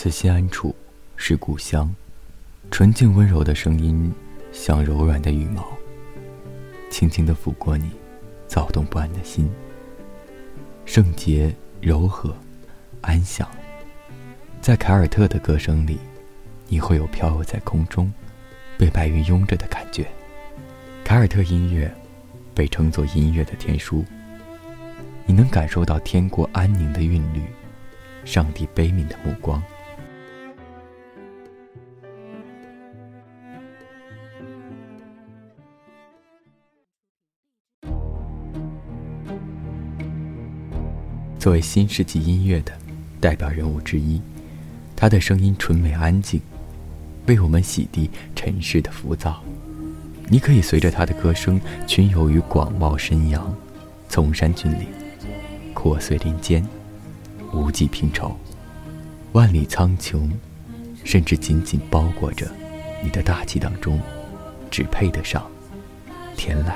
此心安处是故乡，纯净温柔的声音，像柔软的羽毛，轻轻地抚过你躁动不安的心。圣洁、柔和、安详，在凯尔特的歌声里，你会有飘游在空中，被白云拥着的感觉。凯尔特音乐被称作音乐的天书，你能感受到天国安宁的韵律，上帝悲悯的目光。作为新世纪音乐的代表人物之一，他的声音纯美安静，为我们洗涤尘世的浮躁。你可以随着他的歌声群游于广袤深洋、崇山峻岭、阔碎林间，无际平畴，万里苍穹，甚至紧紧包裹着你的大气当中，只配得上天籁。